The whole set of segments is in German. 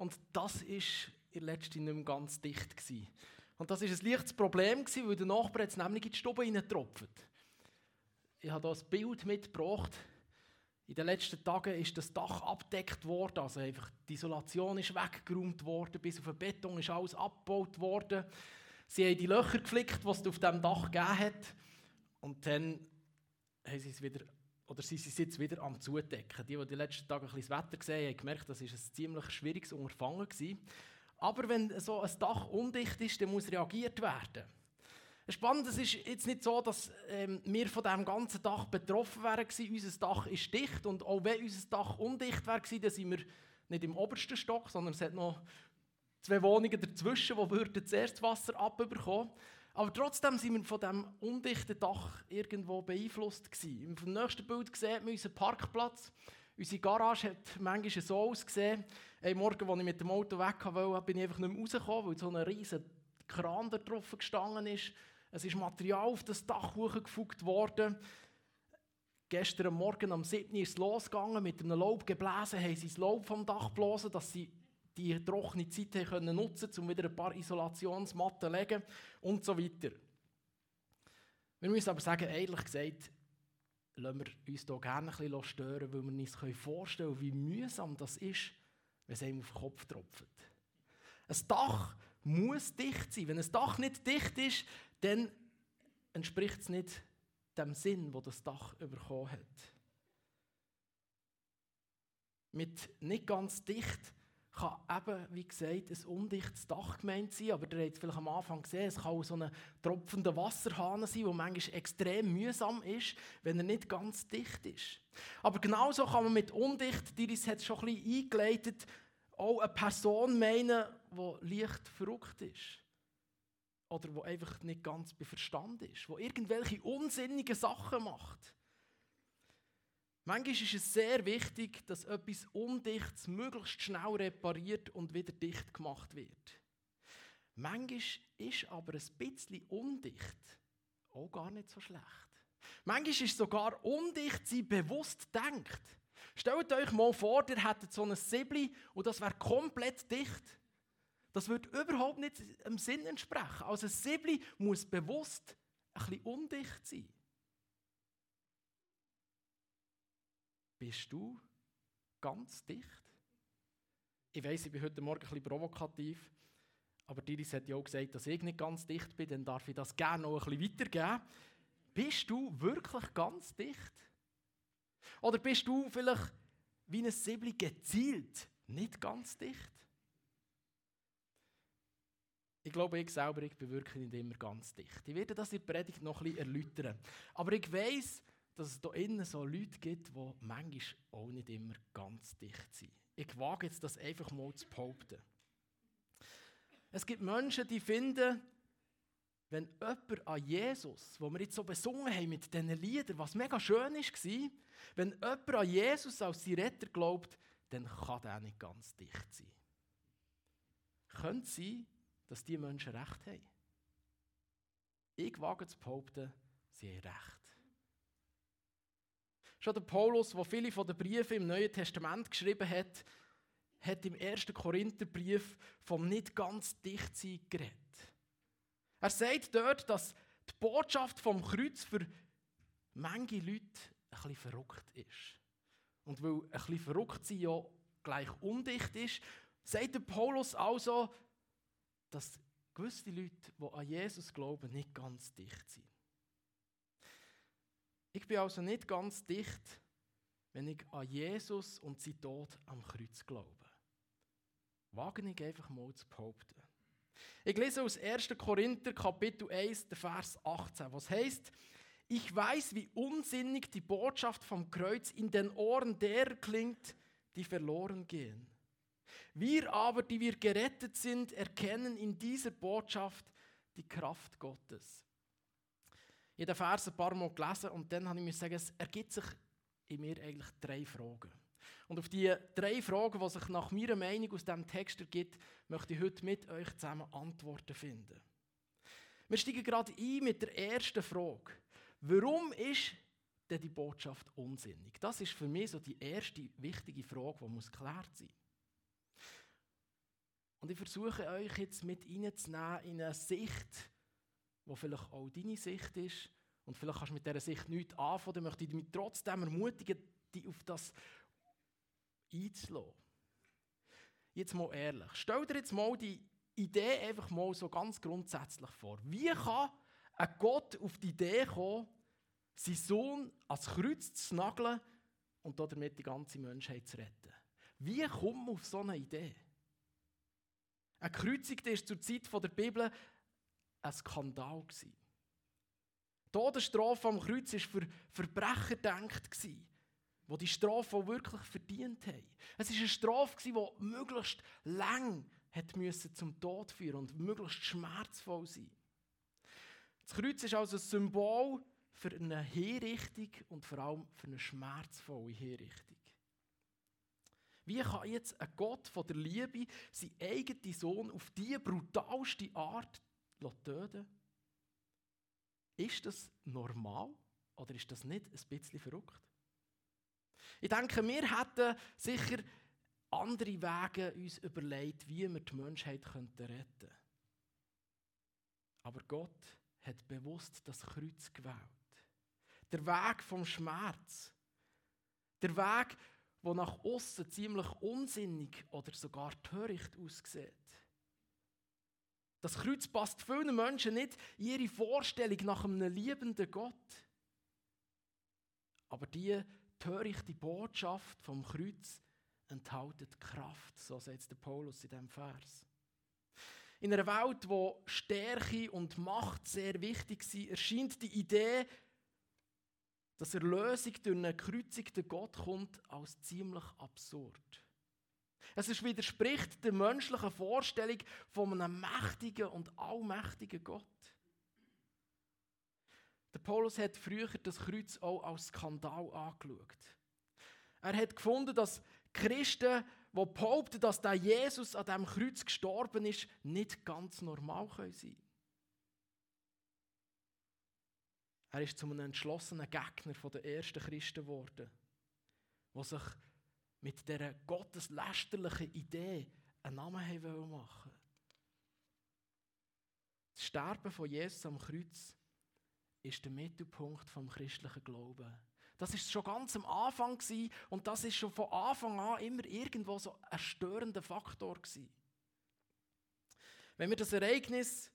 und das ist in letzten nicht mehr ganz dicht gewesen. Und das war ein leichtes Problem, gewesen, weil der Nachbar jetzt nämlich in die Stube hineintropft. Ich habe hier ein Bild mitgebracht. In den letzten Tagen ist das Dach abdeckt worden, also einfach die Isolation ist weggeräumt worden, bis auf den Beton ist alles abgebaut worden. Sie haben die Löcher geflickt, die es auf dem Dach gegeben hat, und dann haben sie es wieder oder sie sind jetzt wieder am Zudecken. Die, die die letzten Tage ein bisschen das Wetter gesehen haben, haben gemerkt, das ist ein ziemlich schwieriges Unterfangen gewesen. Aber wenn so ein Dach undicht ist, dann muss reagiert werden. Spannend, es ist jetzt nicht so, dass ähm, wir von diesem ganzen Dach betroffen wären Unser Dach ist dicht und auch wenn unser Dach undicht wäre dann sind wir nicht im obersten Stock, sondern es hat noch zwei Wohnungen dazwischen, wo würden zuerst Wasser abbekommen. Aber trotzdem sind wir von diesem undichten Dach irgendwo beeinflusst. Im nächsten Bild sieht man unseren Parkplatz. Unsere Garage hat manchmal so ausgesehen. Am Morgen, als ich mit dem Auto weg wollte, bin ich einfach nicht mehr rausgekommen, weil so ein riesiger Kran da drauf gestanden ist. Es ist Material auf das Dach hochgefugt worden. Gestern Morgen um 7 Uhr ist es losgegangen, mit einem Laub gebläsen, haben sie das Laub vom Dach geblasen, dass sie die trockene Zeit haben können nutzen um wieder ein paar Isolationsmatten zu legen und so weiter. Wir müssen aber sagen, ehrlich gesagt, lassen wir uns hier gerne ein bisschen stören, weil wir uns vorstellen können, wie mühsam das ist, wenn es einem auf den Kopf tropft. Ein Dach muss dicht sein. Wenn ein Dach nicht dicht ist, dann entspricht es nicht dem Sinn, wo das Dach bekommen hat. Mit nicht ganz dicht kann eben, wie gesagt, ein undichtes Dach gemeint sein, aber ihr habt es vielleicht am Anfang gesehen, es kann auch so ein tropfender Wasserhahn sein, der manchmal extrem mühsam ist, wenn er nicht ganz dicht ist. Aber genauso kann man mit undicht, Diris hat es schon ein bisschen eingeleitet, auch eine Person meinen, die leicht verrückt ist. Oder die einfach nicht ganz bei Verstand ist, die irgendwelche unsinnigen Sachen macht. Manchmal ist es sehr wichtig, dass etwas Undichtes möglichst schnell repariert und wieder dicht gemacht wird. Manchmal ist aber ein bisschen undicht auch gar nicht so schlecht. Manchmal ist sogar undicht, sie bewusst denkt. Stellt euch mal vor, ihr hättet so ein Siebli und das wäre komplett dicht. Das würde überhaupt nicht dem Sinn entsprechen. Also ein Siebli muss bewusst ein bisschen undicht sein. Bist du ganz dicht? Ich weiß, ich bin heute Morgen ein bisschen provokativ, aber Diris hat ja auch gesagt, dass ich nicht ganz dicht bin, dann darf ich das gerne noch ein bisschen weitergeben. Bist du wirklich ganz dicht? Oder bist du vielleicht wie ein Siebli gezielt nicht ganz dicht? Ich glaube, ich selber ich bin wirklich nicht immer ganz dicht. Ich werde das in der Predigt noch ein bisschen erläutern. Aber ich weiß, dass es hier innen so Leute gibt, die manchmal auch nicht immer ganz dicht sind. Ich wage jetzt das einfach mal zu behaupten. Es gibt Menschen, die finden, wenn jemand an Jesus, wo wir jetzt so besungen haben mit diesen Liedern, was mega schön war, wenn jemand an Jesus als sein Retter glaubt, dann kann der nicht ganz dicht sein. Könnte sein, dass diese Menschen Recht haben? Ich wage zu behaupten, sie haben Recht. Schon der Paulus, der viele von den Briefen im Neuen Testament geschrieben hat, hat im ersten Korintherbrief vom nicht ganz dicht geredet. Er sagt dort, dass die Botschaft vom Kreuz für manche Leute ein bisschen verrückt ist. Und weil ein bisschen verrückt sein ja gleich undicht ist, sagt der Paulus also, dass gewisse Leute, die an Jesus glauben, nicht ganz dicht sind. Ich bin also nicht ganz dicht, wenn ich an Jesus und sein Tod am Kreuz glaube. Wage ich einfach mal zu behaupten. Ich lese aus 1. Korinther Kapitel 1, der Vers 18, was heißt, ich weiß, wie unsinnig die Botschaft vom Kreuz in den Ohren der klingt, die verloren gehen. Wir aber, die wir gerettet sind, erkennen in dieser Botschaft die Kraft Gottes ich habe den Vers ein paar Mal gelesen und dann habe ich mir sagen, es ergibt sich in mir eigentlich drei Fragen. Und auf die drei Fragen, die sich nach meiner Meinung aus diesem Text ergibt, möchte ich heute mit euch zusammen Antworten finden. Wir steigen gerade ein mit der ersten Frage. Warum ist denn die Botschaft unsinnig? Das ist für mich so die erste wichtige Frage, die muss geklärt sein Und ich versuche euch jetzt mit reinzunehmen in eine Sicht, die vielleicht auch deine Sicht ist. Und vielleicht kannst du mit dieser Sicht nichts anfangen, dann möchte ich dich trotzdem ermutigen, dich auf das einzulassen. Jetzt mal ehrlich, stell dir jetzt mal die Idee einfach mal so ganz grundsätzlich vor. Wie kann ein Gott auf die Idee kommen, seinen Sohn ans Kreuz zu nageln und damit die ganze Menschheit zu retten? Wie kommt man auf so eine Idee? Ein Kreuzigter war zur Zeit der Bibel ein Skandal. Die Todesstrafe am Kreuz war für Verbrecher gedacht, die die Strafe auch wirklich verdient haben. Es war eine Strafe, die möglichst lang zum Tod führen und möglichst schmerzvoll sein. Das Kreuz ist also ein Symbol für eine Hinrichtung und vor allem für eine schmerzvolle Hinrichtung. Wie kann jetzt ein Gott von der Liebe seinen eigenen Sohn auf diese brutalste Art töten? Ist das normal oder ist das nicht ein bisschen verrückt? Ich denke, wir hätten sicher andere Wege uns überlegt, wie wir die Menschheit retten könnten. Aber Gott hat bewusst das Kreuz gewählt. Der Weg vom Schmerz. Der Weg, der nach außen ziemlich unsinnig oder sogar töricht aussieht. Das Kreuz passt vielen Menschen nicht in ihre Vorstellung nach einem liebenden Gott. Aber die törichte Botschaft vom Kreuz enthält Kraft, so sagt der Paulus in diesem Vers. In einer Welt, wo Stärke und Macht sehr wichtig sind, erscheint die Idee, dass Erlösung durch einen gekreuzigten Gott kommt, als ziemlich absurd. Es widerspricht der menschlichen Vorstellung von einem mächtigen und allmächtigen Gott. Der Paulus hat früher das Kreuz auch als Skandal angeschaut. Er hat gefunden, dass Christen, die behaupten, dass der Jesus an diesem Kreuz gestorben ist, nicht ganz normal sein können. Er ist zu einem entschlossenen Gegner der ersten Christen geworden, die sich mit dieser gotteslästerlichen Idee einen Namen haben machen Das Sterben von Jesus am Kreuz ist der Mittelpunkt vom christlichen Glauben. Das ist schon ganz am Anfang gewesen, und das ist schon von Anfang an immer irgendwo so ein störender Faktor gewesen. Wenn wir das Ereignis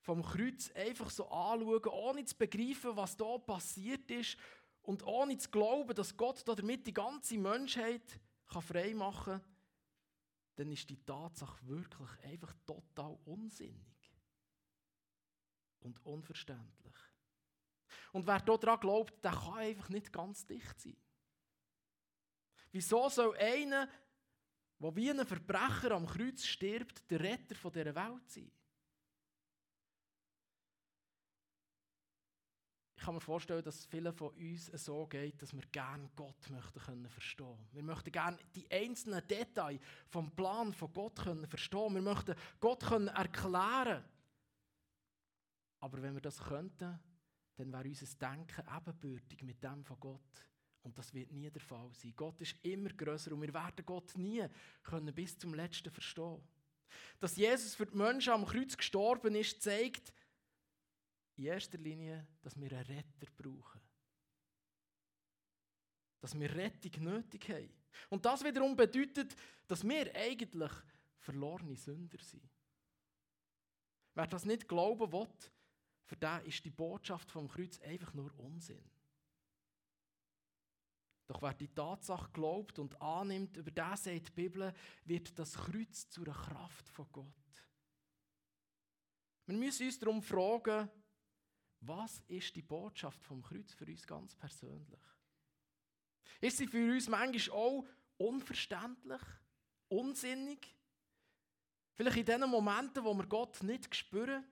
vom Kreuz einfach so anschauen, ohne zu begreifen, was da passiert ist und ohne zu glauben, dass Gott damit die ganze Menschheit frei machen kann, dann ist die Tatsache wirklich einfach total unsinnig und unverständlich. Und wer daran glaubt, der kann einfach nicht ganz dicht sein. Wieso soll einer, der wie ein Verbrecher am Kreuz stirbt, der Retter dieser Welt sein? Ich kann mir vorstellen, dass vielen von uns so geht, dass wir gerne Gott möchten können verstehen. Wir möchten gerne die einzelnen Details vom Plan von Gott können verstehen. Wir möchten Gott können erklären. Aber wenn wir das könnten, dann wäre unser Denken ebenbürtig mit dem von Gott. Und das wird nie der Fall sein. Gott ist immer größer und wir werden Gott nie können bis zum Letzten verstehen. Dass Jesus für die Menschen am Kreuz gestorben ist, zeigt, in erster Linie, dass wir einen Retter brauchen. Dass wir Rettung nötig haben. Und das wiederum bedeutet, dass wir eigentlich verlorene Sünder sind. Wer das nicht glauben will, für den ist die Botschaft vom Kreuz einfach nur Unsinn. Doch wer die Tatsache glaubt und annimmt, über das sagt die Bibel, wird das Kreuz zu einer Kraft von Gott. Wir müssen uns darum fragen, was ist die Botschaft vom Kreuz für uns ganz persönlich? Ist sie für uns manchmal auch unverständlich, unsinnig? Vielleicht in den Momenten, wo wir Gott nicht spüren,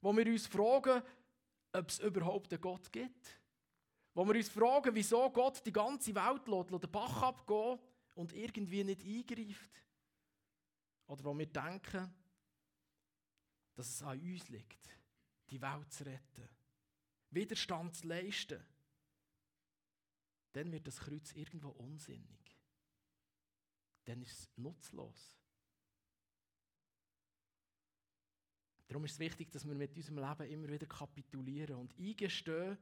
wo wir uns fragen, ob es überhaupt einen Gott gibt. Wo wir uns fragen, wieso Gott die ganze Welt lässt, den Bach abgehen und irgendwie nicht eingreift. Oder wo wir denken, dass es an uns liegt die Welt zu retten, Widerstand zu leisten, dann wird das Kreuz irgendwo unsinnig. Dann ist es nutzlos. Darum ist es wichtig, dass wir mit unserem Leben immer wieder kapitulieren und eingestehen,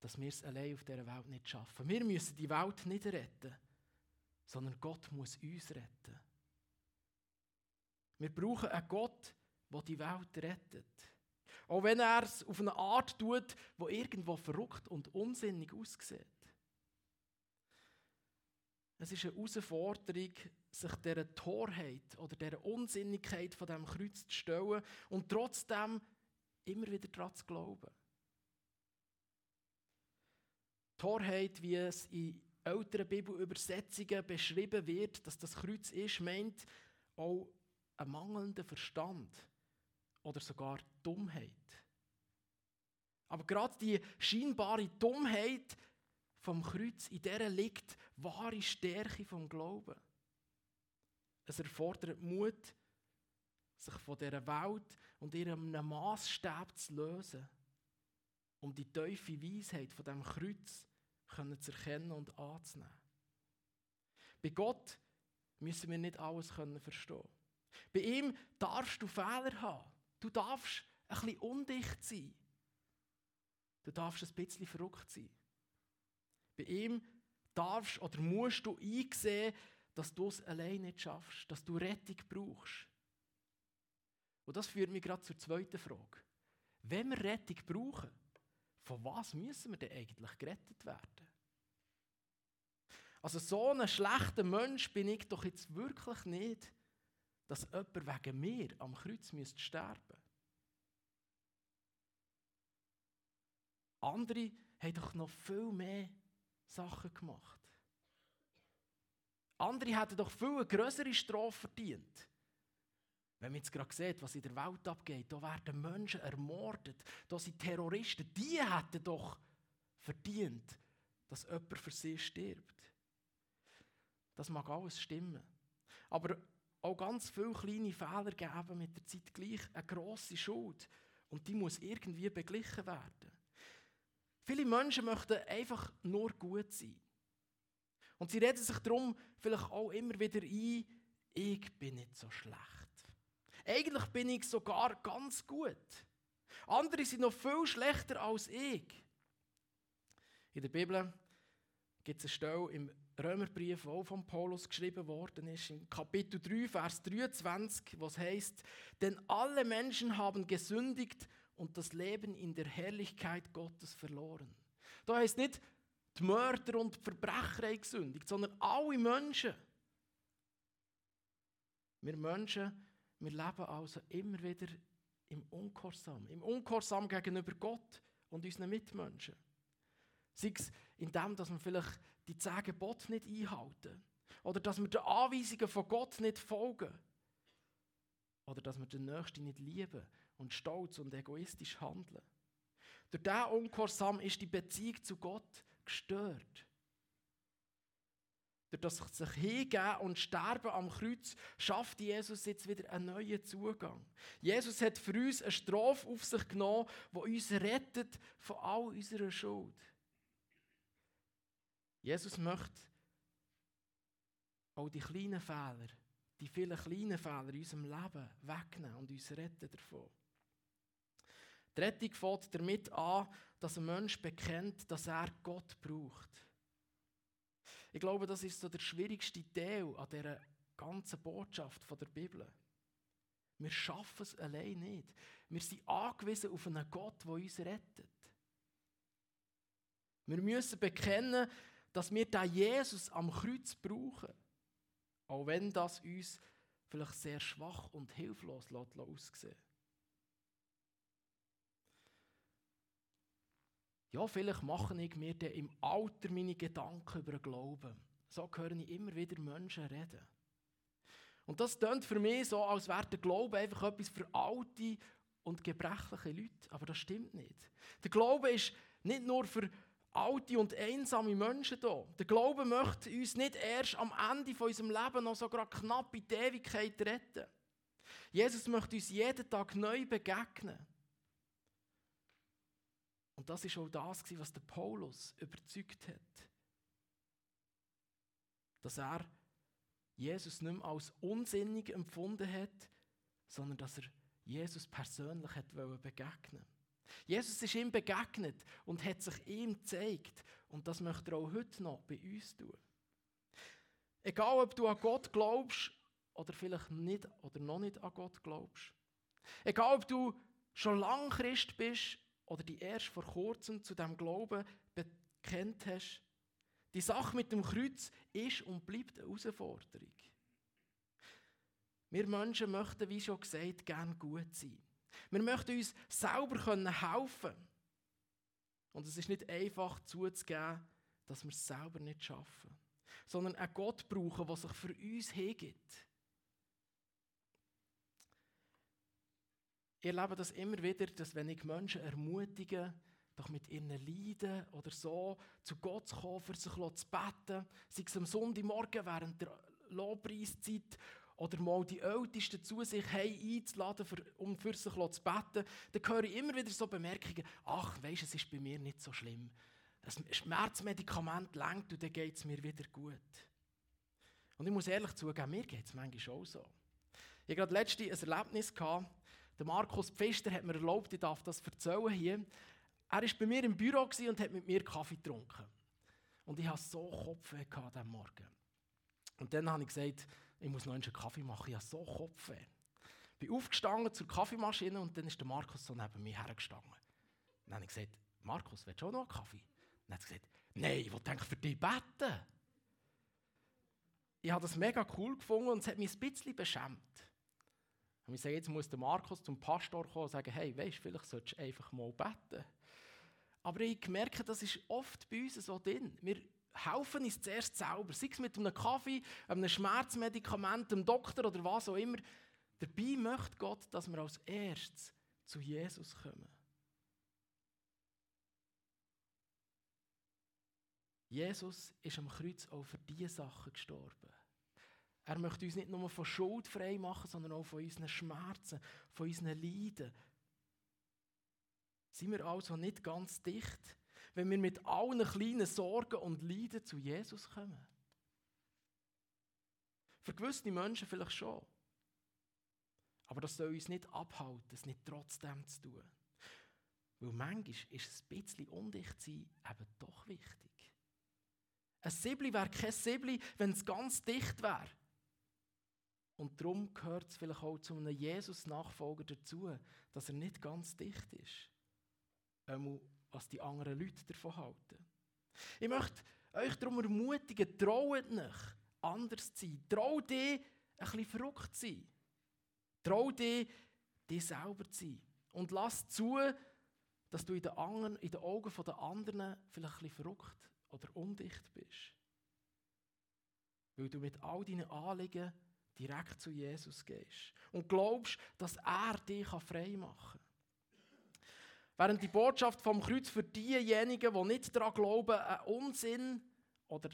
dass wir es allein auf dieser Welt nicht schaffen. Wir müssen die Welt nicht retten, sondern Gott muss uns retten. Wir brauchen einen Gott, der die Welt rettet. Auch wenn er es auf eine Art tut, die irgendwo verrückt und unsinnig aussieht. Es ist eine Herausforderung, sich dieser Torheit oder dieser Unsinnigkeit von diesem Kreuz zu stellen und trotzdem immer wieder daran zu glauben. Torheit, wie es in älteren Bibelübersetzungen beschrieben wird, dass das Kreuz ist, meint auch einen mangelnden Verstand oder sogar Dummheit. Aber gerade die scheinbare Dummheit vom Kreuz, in der liegt wahre Stärke vom Glauben. Es erfordert Mut, sich von dieser Welt und ihrem Maßstab zu lösen, um die tiefe Weisheit von dem Kreuz zu erkennen und anzunehmen. Bei Gott müssen wir nicht alles können verstehen. Bei ihm darfst du Fehler haben. Du darfst ein bisschen undicht sein. Du darfst ein bisschen verrückt sein. Bei ihm darfst oder musst du einsehen, dass du es allein nicht schaffst, dass du Rettung brauchst. Und das führt mich gerade zur zweiten Frage. Wenn wir Rettung brauchen, von was müssen wir denn eigentlich gerettet werden? Also so ein schlechter Mensch bin ich doch jetzt wirklich nicht, dass jemand wegen mir am Kreuz müsste sterben Andere haben doch noch viel mehr Sachen gemacht. Andere hätten doch viel größere Strafe verdient. Wenn man jetzt gerade sieht, was in der Welt abgeht, da werden Menschen ermordet, da sind Terroristen, die hätten doch verdient, dass jemand für sie stirbt. Das mag alles stimmen. Aber auch ganz viele kleine Fehler geben mit der Zeit gleich eine grosse Schuld. Und die muss irgendwie beglichen werden. Viele Menschen möchten einfach nur gut sein. Und sie reden sich darum vielleicht auch immer wieder ein, ich bin nicht so schlecht. Eigentlich bin ich sogar ganz gut. Andere sind noch viel schlechter als ich. In der Bibel gibt es eine Stelle im Römerbrief, auch von Paulus geschrieben worden ist, in Kapitel 3, Vers 23, was heißt: Denn alle Menschen haben gesündigt und das Leben in der Herrlichkeit Gottes verloren. Da heißt nicht, die Mörder und die Verbrecher haben gesündigt, sondern alle Menschen. Wir Menschen, wir leben also immer wieder im Ungehorsam, im Ungehorsam gegenüber Gott und unseren Mitmenschen. Sei es in dem, dass wir vielleicht die zehn Gebote nicht einhalten oder dass wir den Anweisungen von Gott nicht folgen oder dass wir den Nächsten nicht lieben und stolz und egoistisch handeln. Durch diesen Ungehorsam ist die Beziehung zu Gott gestört. Durch das sich hingeben und sterben am Kreuz schafft Jesus jetzt wieder einen neuen Zugang. Jesus hat für uns eine Strafe auf sich genommen, die uns rettet von all unserer Schuld. Jesus möchte auch die kleinen Fehler, die vielen kleinen Fehler in unserem Leben wegnehmen und uns retten davon. Die Rettung fängt damit an, dass ein Mensch bekennt, dass er Gott braucht. Ich glaube, das ist so der schwierigste Teil an dieser ganzen Botschaft der Bibel. Wir schaffen es allein nicht. Wir sind angewiesen auf einen Gott, der uns rettet. Wir müssen bekennen, dass wir da Jesus am Kreuz brauchen. Auch wenn das uns vielleicht sehr schwach und hilflos aussehen Ja, vielleicht mache ich mir dann im Alter meine Gedanken über den Glauben. So höre ich immer wieder Menschen reden. Und das klingt für mich so, als wäre der Glaube einfach etwas für alte und gebrechliche Leute. Aber das stimmt nicht. Der Glaube ist nicht nur für alte und einsame Menschen da. Der Glaube möchte uns nicht erst am Ende von unserem Leben noch so gerade knapp in die Ewigkeit retten. Jesus möchte uns jeden Tag neu begegnen. Und das ist auch das, was der Paulus überzeugt hat. Dass er Jesus nicht mehr als unsinnig empfunden hat, sondern dass er Jesus persönlich hat begegnen Jesus ist ihm begegnet und hat sich ihm gezeigt. Und das möchte er auch heute noch bei uns tun. Egal, ob du an Gott glaubst oder vielleicht nicht oder noch nicht an Gott glaubst. Egal, ob du schon lange Christ bist oder die erst vor kurzem zu dem Glauben bekennt hast. Die Sache mit dem Kreuz ist und bleibt eine Herausforderung. Wir Menschen möchten, wie schon gesagt, gern gut sein. Wir möchten uns selber helfen können. Und es ist nicht einfach zuzugeben, dass wir es selber nicht schaffen, sondern einen Gott brauchen, der sich für uns hingibt. Ich erlebe das immer wieder, dass wenn ich Menschen ermutige, doch mit ihren Leiden oder so zu Gott zu kommen, für sich zu beten, sei es am Sonntagmorgen während der Lobpreiszeit oder mal die Ältesten zu sich einzuladen, um für sich zu beten, dann höre ich immer wieder so Bemerkungen, ach, weisst, es ist bei mir nicht so schlimm. Ein Schmerzmedikament lenkt und dann geht es mir wieder gut. Und ich muss ehrlich zugeben, mir geht es manchmal auch so. Ich hatte gerade letztens ein Erlebnis, gehabt, der Markus Pfister hat mir erlaubt, ich darf das erzählen hier. Er war bei mir im Büro und hat mit mir Kaffee getrunken. Und ich hatte so Kopfweh an Morgen. Und dann habe ich gesagt, ich muss noch einen Kaffee machen, ich habe so Kopfweh. Ich bin aufgestanden zur Kaffeemaschine und dann ist der Markus so neben mir hergestanden. Dann habe ich gesagt, Markus, willst du auch noch einen Kaffee? Dann hat er gesagt, nein, ich will für dich beten. Ich habe das mega cool gefunden und es hat mich ein bisschen beschämt. Und ich sage, jetzt muss der Markus zum Pastor kommen und sagen, hey, weißt du, vielleicht solltest du einfach mal beten. Aber ich merke, das ist oft bei uns so drin. Wir helfen uns zuerst selber, sei es mit einem Kaffee, einem Schmerzmedikament, einem Doktor oder was auch immer. Dabei möchte Gott, dass wir als erstes zu Jesus kommen. Jesus ist am Kreuz auch für diese Sachen gestorben. Er möchte uns nicht nur von Schuld frei machen, sondern auch von unseren Schmerzen, von unseren Leiden. Sind wir also nicht ganz dicht, wenn wir mit allen kleinen Sorgen und Leiden zu Jesus kommen? Für gewisse Menschen vielleicht schon. Aber das soll uns nicht abhalten, es nicht trotzdem zu tun. Weil manchmal ist ein bisschen undicht sein eben doch wichtig. Ein Sibli wäre kein Sibli, wenn es ganz dicht wäre. Und darum gehört es vielleicht auch zu einem Jesus-Nachfolger dazu, dass er nicht ganz dicht ist. Ähm, was die anderen Leute davon halten. Ich möchte euch darum ermutigen, traut nicht, anders zu sein. Trau dich, ein bisschen verrückt zu sein. Trau dich, dich selber zu sein. Und lass zu, dass du in den, anderen, in den Augen der anderen vielleicht ein bisschen verrückt oder undicht bist. Weil du mit all deinen Anliegen direkt zu Jesus gehst und glaubst, dass er dich frei machen kann. Während die Botschaft vom Kreuz für diejenigen, die nicht daran glauben, ein Unsinn oder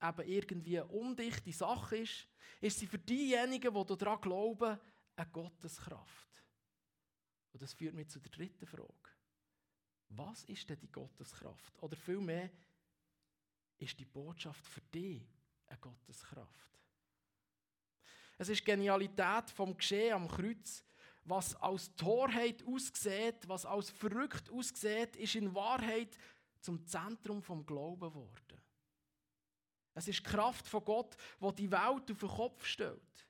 eben irgendwie eine undichte Sache ist, ist sie für diejenigen, die daran glauben, eine Gotteskraft. Und das führt mich zu der dritten Frage. Was ist denn die Gotteskraft? Oder vielmehr, ist die Botschaft für dich eine Gotteskraft? Es ist Genialität vom Geschehen am Kreuz. Was als Torheit aussieht, was als verrückt aussieht, ist in Wahrheit zum Zentrum vom Glauben geworden. Es ist die Kraft von Gott, die die Welt auf den Kopf stellt.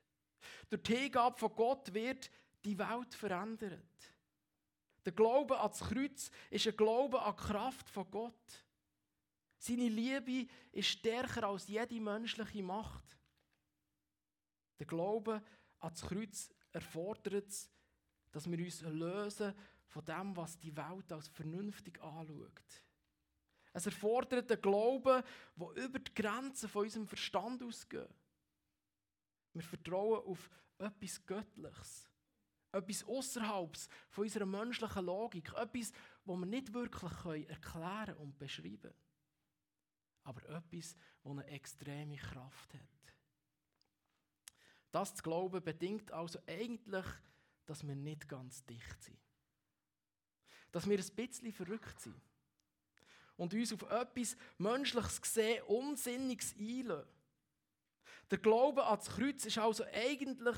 Durch die Hingabe von Gott wird die Welt verändert. Der Glaube an das Kreuz ist ein Glaube an die Kraft von Gott. Seine Liebe ist stärker als jede menschliche Macht. Der Glaube an das Kreuz erfordert, dass wir uns lösen von dem, was die Welt als vernünftig anschaut. Es erfordert einen Glauben, der über die Grenzen von unserem Verstand ausgeht. Wir vertrauen auf etwas Göttliches. Etwas außerhalb von unserer menschlichen Logik. Etwas, das wir nicht wirklich erklären und beschreiben können. Aber etwas, das eine extreme Kraft hat. Das zu glauben bedingt also eigentlich, dass wir nicht ganz dicht sind. Dass wir ein bisschen verrückt sind und uns auf etwas Menschliches gesehen Unsinniges einlösen. Der Glaube an das Kreuz ist also eigentlich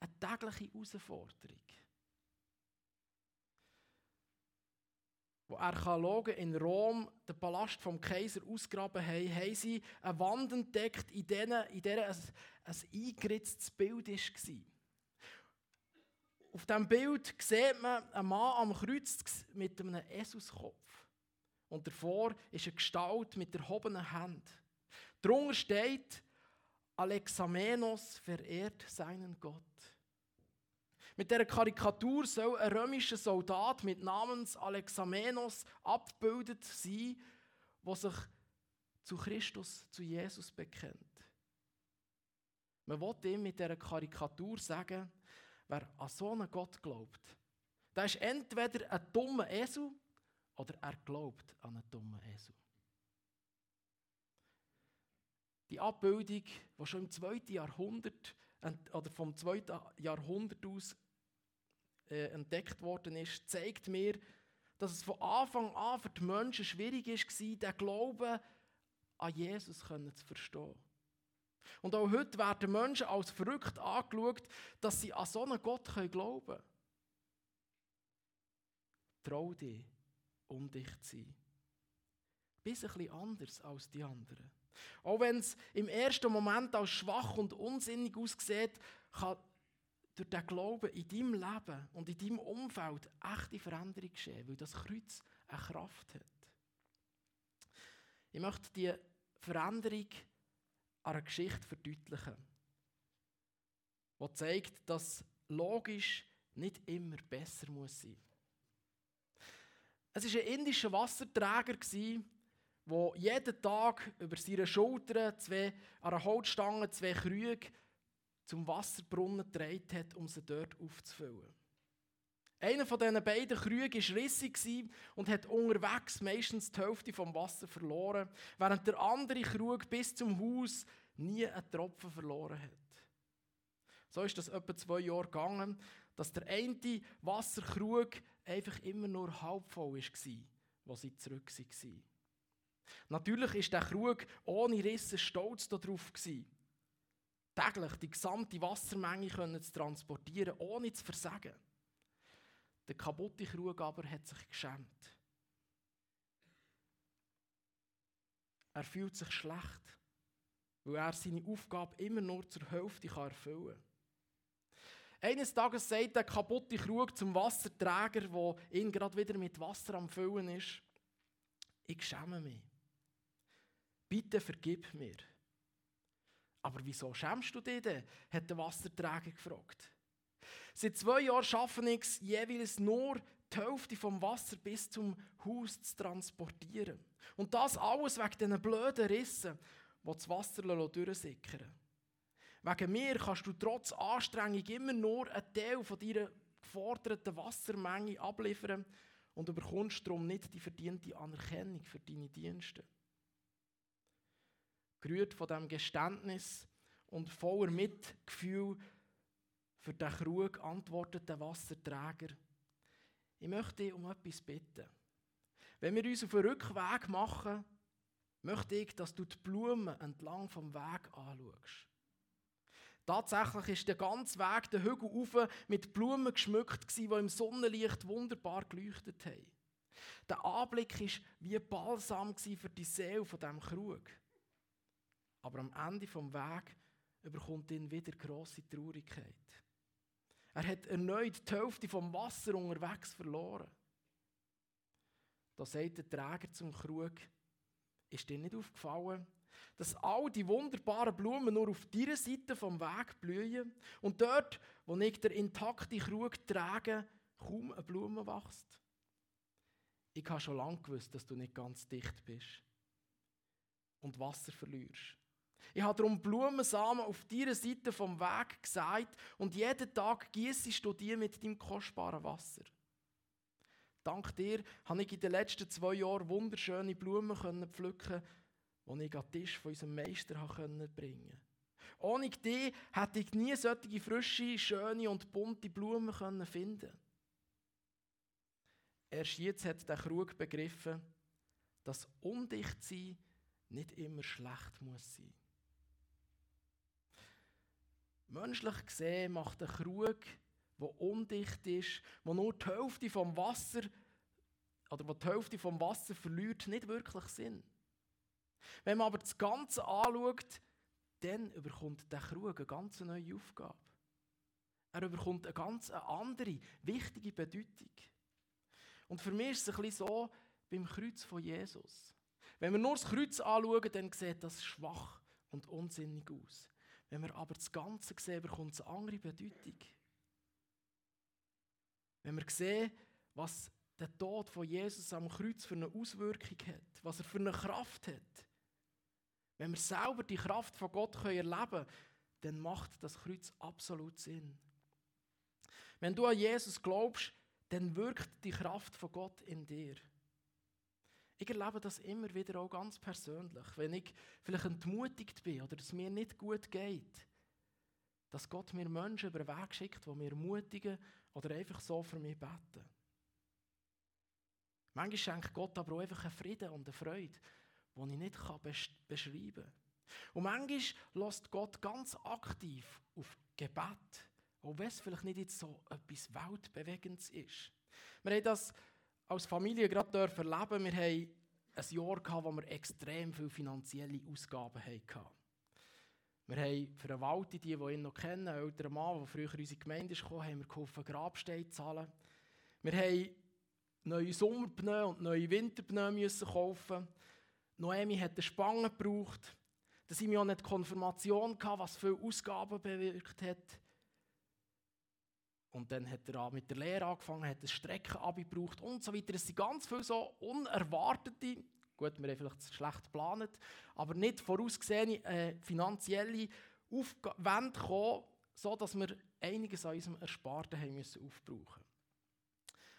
eine tägliche Herausforderung. Wo Archäologen in Rom den Palast vom Kaiser ausgraben haben, haben sie eine Wand entdeckt, in der, in der ein, ein eingeritztes Bild war. Auf diesem Bild sieht man einen Mann am Kreuz mit einem Esuskopf. Und davor ist eine Gestalt mit erhobenen Händen. Darunter steht, Alexamenos verehrt seinen Gott. Mit dieser Karikatur soll ein römischer Soldat mit Namens Alexamenos abgebildet sein, der sich zu Christus, zu Jesus bekennt. Man will ihm mit dieser Karikatur sagen, wer an so einen Gott glaubt, der ist entweder ein dummer Esel oder er glaubt an einen dummen Esel. Die Abbildung, die schon im zweiten Jahrhundert oder vom zweiten Jahrhundert aus äh, entdeckt worden ist, zeigt mir, dass es von Anfang an für die Menschen schwierig war, den Glauben an Jesus zu verstehen. Und auch heute werden Menschen als verrückt angeschaut, dass sie an so einen Gott glauben können. Trau dich, undicht zu sein. Bist ein bisschen anders als die anderen. Auch wenn es im ersten Moment als schwach und unsinnig aussieht, kann durch den Glauben in deinem Leben und in deinem Umfeld echte Veränderung geschehen, weil das Kreuz eine Kraft hat. Ich möchte die Veränderung an einer Geschichte verdeutlichen, die zeigt, dass logisch nicht immer besser muss sein. Es war ein indischer Wasserträger, der jeden Tag über seine Schultern zwei, an einer Holzstange zwei Krüge zum Wasserbrunnen getragen hat, um sie dort aufzufüllen. Einer von diesen beiden Krügen war rissig und hat unterwegs meistens die Hälfte vom Wasser verloren, während der andere Krug bis zum Haus nie einen Tropfen verloren hat. So ist das etwa zwei Jahre gegangen, dass der eine Wasserkrug einfach immer nur halb voll war, wo sie zurück waren. Natürlich ist der Krug ohne Risse stolz darauf täglich die gesamte Wassermenge zu transportieren, ohne zu versagen. Der kaputte Krug aber hat sich geschämt. Er fühlt sich schlecht, weil er seine Aufgabe immer nur zur Hälfte erfüllen kann. Eines Tages sagt der kaputte Krug zum Wasserträger, der ihn gerade wieder mit Wasser am Füllen ist, ich schäme mich. Bitte vergib mir. Aber wieso schämst du dich denn? hat der Wasserträger gefragt. Seit zwei Jahren schaffen ich es jeweils nur, die Hälfte vom Wasser bis zum Haus zu transportieren. Und das alles wegen diesen blöden Rissen, die das Wasser durchsickern Wegen mir kannst du trotz Anstrengung immer nur einen Teil von deiner geforderten Wassermenge abliefern und bekommst darum nicht die verdiente Anerkennung für deine Dienste. Gerührt von diesem Geständnis und voller Mitgefühl für den Krug antwortet der Wasserträger, ich möchte dich um etwas bitten. Wenn wir uns auf den Rückweg machen, möchte ich, dass du die Blumen entlang vom Weg anschaust. Tatsächlich ist der ganze Weg, der Hügel rauf, mit Blumen geschmückt, die im Sonnenlicht wunderbar geleuchtet haben. Der Anblick war wie Balsam für die Seele von diesem Krug. Aber am Ende vom Weg überkommt ihn wieder große Traurigkeit. Er hat erneut die Hälfte vom Wasser unterwegs verloren. Da sagt der Träger zum Krug, ist dir nicht aufgefallen, dass all die wunderbaren Blumen nur auf dieser Seite vom Weg blühen und dort, wo ich der intakte Krug trage, kaum eine Blume wächst? Ich habe schon lange gewusst, dass du nicht ganz dicht bist und Wasser verlierst. Ich habe darum Blumensamen auf dieser Seite vom Weg gesagt und jeden Tag gießest du die mit deinem kostbaren Wasser. Dank dir habe ich in den letzten zwei Jahren wunderschöne Blumen pflücken, die ich an den Tisch von unserem Meister bringen konnte. Ohne dich hätte ich nie solche frische, schöne und bunte Blumen finden Erst jetzt hat der Krug begriffen, dass Undichtsein nicht immer schlecht muss sein. Menschlich gesehen macht ein Krug, der undicht ist, wo nur die Hälfte vom Wasser oder wo die Hälfte vom Wasser verliert, nicht wirklich Sinn. Wenn man aber das Ganze anschaut, dann überkommt der Krug eine ganz neue Aufgabe. Er überkommt eine ganz andere, wichtige Bedeutung. Und für mich ist es ein bisschen so beim Kreuz von Jesus. Wenn wir nur das Kreuz anschauen, dann sieht das schwach und unsinnig aus. Wenn wir aber das Ganze sehen, bekommt es eine andere Bedeutung. Wenn wir sehen, was der Tod von Jesus am Kreuz für eine Auswirkung hat, was er für eine Kraft hat, wenn wir selber die Kraft von Gott erleben können, dann macht das Kreuz absolut Sinn. Wenn du an Jesus glaubst, dann wirkt die Kraft von Gott in dir. Ich erlebe das immer wieder auch ganz persönlich, wenn ich vielleicht entmutigt bin oder es mir nicht gut geht, dass Gott mir Menschen über den Weg schickt, die mir ermutigen oder einfach so für mich beten. Manchmal schenkt Gott aber auch einfach einen Frieden und eine Freude, die ich nicht beschreiben kann. Und manchmal lässt Gott ganz aktiv auf Gebet, auch wenn es vielleicht nicht jetzt so etwas Weltbewegendes ist. Wir haben das als Familie gerade erleben. Wir haben ein Jahr gehabt, wo wir extrem viele finanzielle Ausgaben hatten. Wir haben für eine Wald, die, ihn noch kennen, einen älteren Mann, der früher in unsere Gemeinde kam, haben wir geholfen, Grabsteine zu zahlen. Wir haben neue Sommerpneu und neue Winterpneu müssen kaufen. Noemi hat eine Spange gebraucht. Der Simeon hat Konfirmation gehabt, was viele Ausgaben bewirkt hat. Und dann hat er mit der Lehre angefangen, hat ein Streckenabi gebraucht und so weiter. Es sind ganz viele so unerwartete, gut, wir haben vielleicht schlecht geplant, aber nicht vorausgesehene äh, finanzielle Aufwände gekommen, sodass wir einiges an unserem Ersparten haben müssen aufbrauchen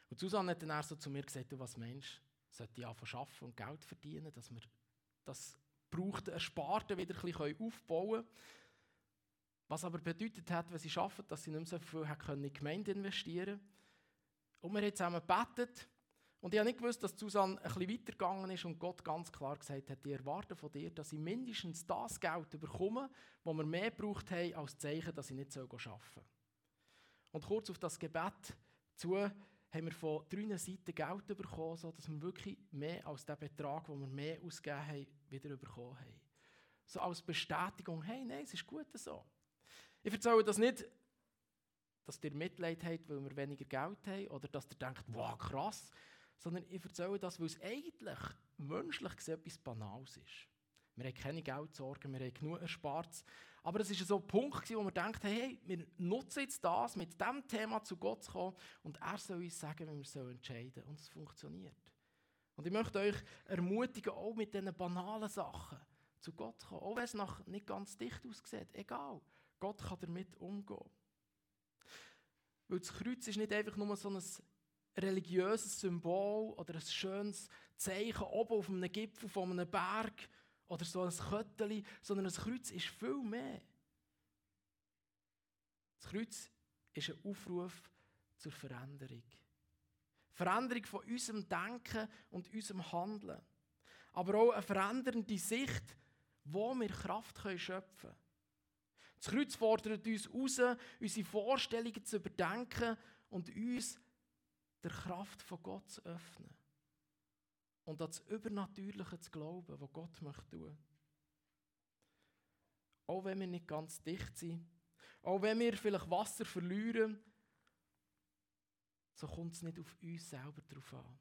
Und Susanne hat dann so zu mir gesagt, du, was meinst sollte ich anfangen arbeiten und Geld verdienen, dass wir das brauchte Ersparten wieder ein bisschen aufbauen können. Was aber bedeutet hat, wenn sie arbeiten, dass sie nicht mehr so viel in die Gemeinde investieren Und wir haben zusammen gebetet. Und ich habe nicht gewusst, dass Susanne ein bisschen weitergegangen ist und Gott ganz klar gesagt hat, ich erwarte von dir, dass ich mindestens das Geld bekomme, das wir mehr gebraucht haben, als Zeichen, dass ich nicht arbeiten soll. Und kurz auf das Gebet zu haben wir von drei Seiten Geld bekommen, sodass wir wirklich mehr als den Betrag, den wir mehr ausgegeben haben, wieder bekommen haben. So als Bestätigung, hey, nein, es ist gut so. Ich erzähle das nicht, dass ihr Mitleid habt, weil wir weniger Geld haben, oder dass ihr denkt, wow, krass, sondern ich erzähle das, weil es eigentlich menschlich gesehen etwas Banales ist. Wir haben keine Geldsorgen, wir haben genug erspart. Aber es war so ein Punkt, wo wir dachten, hey, wir nutzen jetzt das, mit diesem Thema zu Gott zu kommen und er soll uns sagen, wie wir entscheiden sollen. Und es funktioniert. Und ich möchte euch ermutigen, auch mit diesen banalen Sachen zu Gott zu kommen. Auch wenn es noch nicht ganz dicht aussieht, egal. Gott kann damit umgehen. Weil das Kreuz ist nicht einfach nur so ein religiöses Symbol oder ein schönes Zeichen oben auf einem Gipfel von einem Berg oder so ein Kötteli, sondern ein Kreuz ist viel mehr. Das Kreuz ist ein Aufruf zur Veränderung. Veränderung von unserem Denken und unserem Handeln. Aber auch eine verändernde Sicht, wo wir Kraft schöpfen können. Das Kreuz fordert uns heraus, unsere Vorstellungen zu überdenken und uns der Kraft von Gott zu öffnen. Und an das Übernatürliche zu glauben, was Gott möchte tun. Auch wenn wir nicht ganz dicht sind, auch wenn wir vielleicht Wasser verlieren, so kommt es nicht auf uns selber drauf an,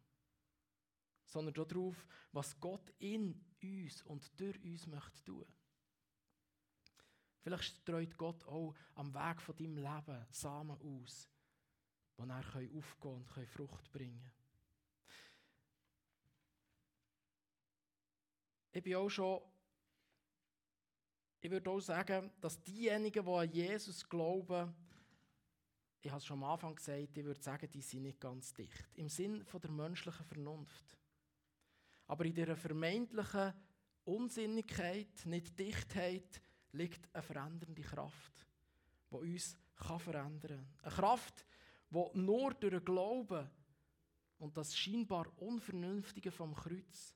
sondern darauf, was Gott in uns und durch uns möchte tun. Vielleicht streut Gott auch am Weg von deinem Leben Samen aus, die er aufgehen und Frucht bringen können. Ich bin auch schon, ich würde auch sagen, dass diejenigen, die an Jesus glauben, ich habe es schon am Anfang gesagt, ich würde sagen, die sind nicht ganz dicht. Im Sinn von der menschlichen Vernunft. Aber in dieser vermeintlichen Unsinnigkeit, nicht Dichtheit, liegt eine verändernde Kraft, die uns verändern kann. Eine Kraft, die nur durch den Glauben und das scheinbar Unvernünftige vom Kreuz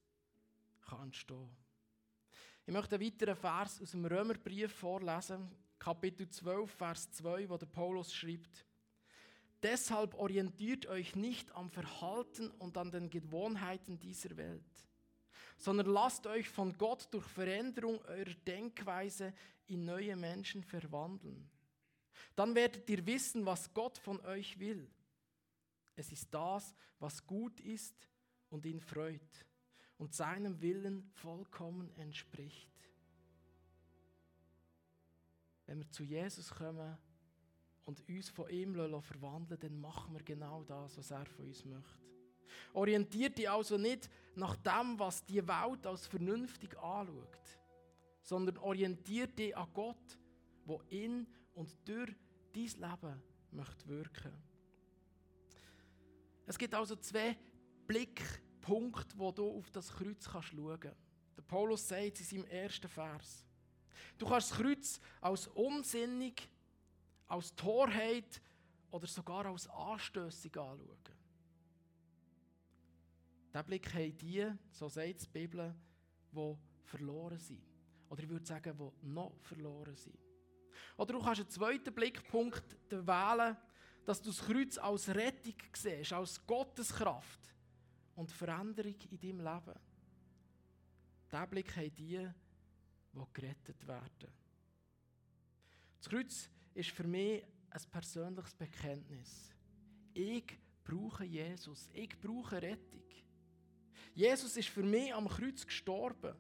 kann entstehen Ich möchte einen weiteren Vers aus dem Römerbrief vorlesen, Kapitel 12, Vers 2, wo der Paulus schreibt: Deshalb orientiert euch nicht am Verhalten und an den Gewohnheiten dieser Welt, sondern lasst euch von Gott durch Veränderung eurer Denkweise in neue Menschen verwandeln. Dann werdet ihr wissen, was Gott von euch will. Es ist das, was gut ist und ihn freut und seinem Willen vollkommen entspricht. Wenn wir zu Jesus kommen und uns von ihm verwandeln dann machen wir genau das, was er von uns möchte. Orientiert dich also nicht nach dem, was die Welt als vernünftig anschaut, sondern orientiert dich an Gott, wo in und durch dein Leben möchte wirken. Es gibt also zwei Blickpunkte, wo du auf das Kreuz kannst schauen kannst. Der Paulus sagt in seinem ersten Vers. Du kannst das Kreuz als unsinnig, als Torheit oder sogar als anstößig anschauen. Diesen Blick haben die, so sagt die Bibel, die verloren sind. Oder ich würde sagen, die noch verloren sind. Oder du kannst einen zweiten Blickpunkt wählen, dass du das Kreuz als Rettung siehst, als Gotteskraft und Veränderung in deinem Leben. Diesen Blick haben die, die gerettet werden. Das Kreuz ist für mich ein persönliches Bekenntnis. Ich brauche Jesus. Ich brauche Rettung. Jesus ist für mich am Kreuz gestorben.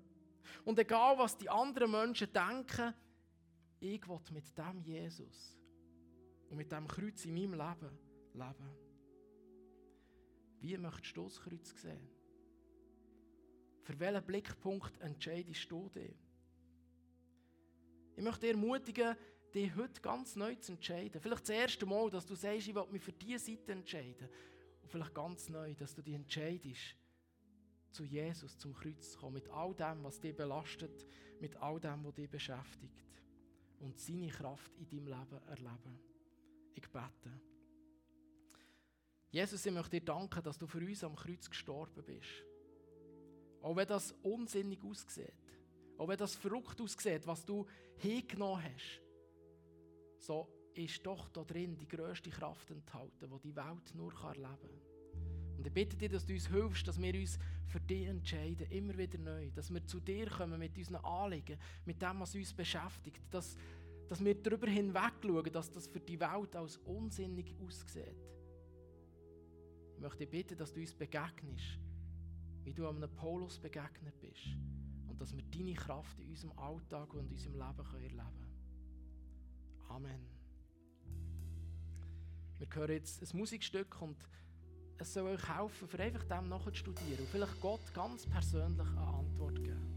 Und egal, was die anderen Menschen denken, ich will mit dem Jesus und mit dem Kreuz in meinem Leben leben. Wie möchtest du das Kreuz sehen? Für welchen Blickpunkt entscheidest du dich? Ich möchte dir ermutigen, dich heute ganz neu zu entscheiden. Vielleicht das erste Mal, dass du sagst, ich will mich für diese Seite entscheiden. Und vielleicht ganz neu, dass du dich entscheidest, zu Jesus, zum Kreuz zu kommen, mit all dem, was dich belastet, mit all dem, was dich beschäftigt. Und seine Kraft in deinem Leben erleben. Ich bete. Jesus, ich möchte dir danken, dass du für uns am Kreuz gestorben bist. Auch wenn das unsinnig aussieht. Auch wenn das verrückt aussieht, was du hingenommen hast. So ist doch da drin die grösste Kraft enthalten, die die Welt nur erleben kann. Und ich bitte dich, dass du uns hilfst, dass wir uns für dich entscheiden, immer wieder neu. Dass wir zu dir kommen mit unseren Anliegen, mit dem, was uns beschäftigt. Dass, dass wir darüber hinweg schauen, dass das für die Welt als unsinnig aussieht. Ich möchte dich bitten, dass du uns begegnest, wie du einem Paulus begegnet bist. Und dass wir deine Kraft in unserem Alltag und in unserem Leben erleben können. Amen. Wir hören jetzt ein Musikstück und es soll euch helfen, für einfach dem nachzustudieren und vielleicht Gott ganz persönlich eine Antwort geben.